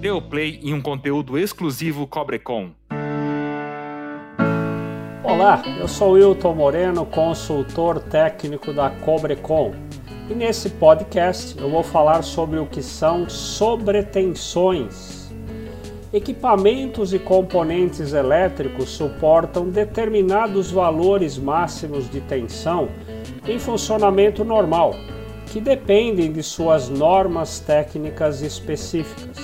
Dê o play em um conteúdo exclusivo Cobrecon. Olá, eu sou Wilton Moreno, consultor técnico da Cobrecon. E nesse podcast eu vou falar sobre o que são sobretensões. Equipamentos e componentes elétricos suportam determinados valores máximos de tensão em funcionamento normal, que dependem de suas normas técnicas específicas.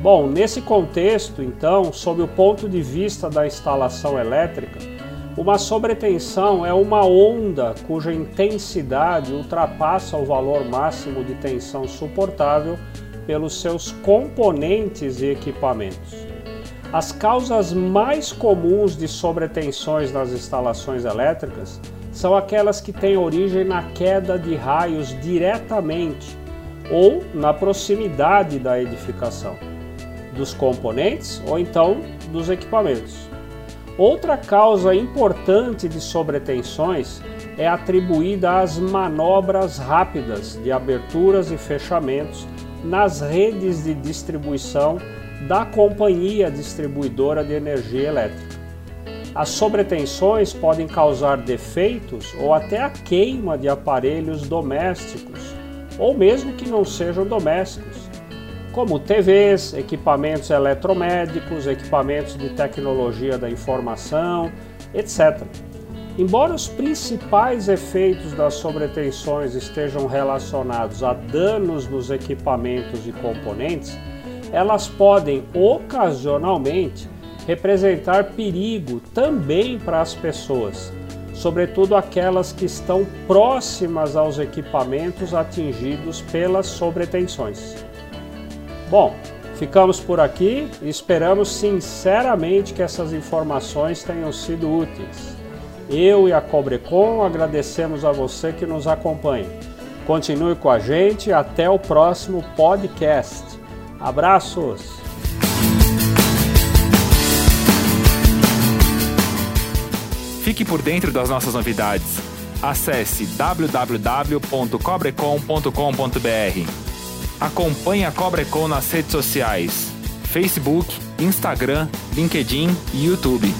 Bom, nesse contexto, então, sob o ponto de vista da instalação elétrica, uma sobretensão é uma onda cuja intensidade ultrapassa o valor máximo de tensão suportável pelos seus componentes e equipamentos. As causas mais comuns de sobretensões nas instalações elétricas são aquelas que têm origem na queda de raios diretamente ou na proximidade da edificação, dos componentes ou então dos equipamentos. Outra causa importante de sobretensões é atribuída às manobras rápidas de aberturas e fechamentos nas redes de distribuição da companhia distribuidora de energia elétrica. As sobretensões podem causar defeitos ou até a queima de aparelhos domésticos, ou mesmo que não sejam domésticos, como TVs, equipamentos eletromédicos, equipamentos de tecnologia da informação, etc. Embora os principais efeitos das sobretensões estejam relacionados a danos nos equipamentos e componentes, elas podem ocasionalmente representar perigo também para as pessoas, sobretudo aquelas que estão próximas aos equipamentos atingidos pelas sobretensões. Bom, ficamos por aqui e esperamos sinceramente que essas informações tenham sido úteis. Eu e a Cobrecon agradecemos a você que nos acompanha. Continue com a gente até o próximo podcast. Abraços! Fique por dentro das nossas novidades. Acesse www.cobrecon.com.br. Acompanhe a Cobrecon nas redes sociais: Facebook, Instagram, LinkedIn e YouTube.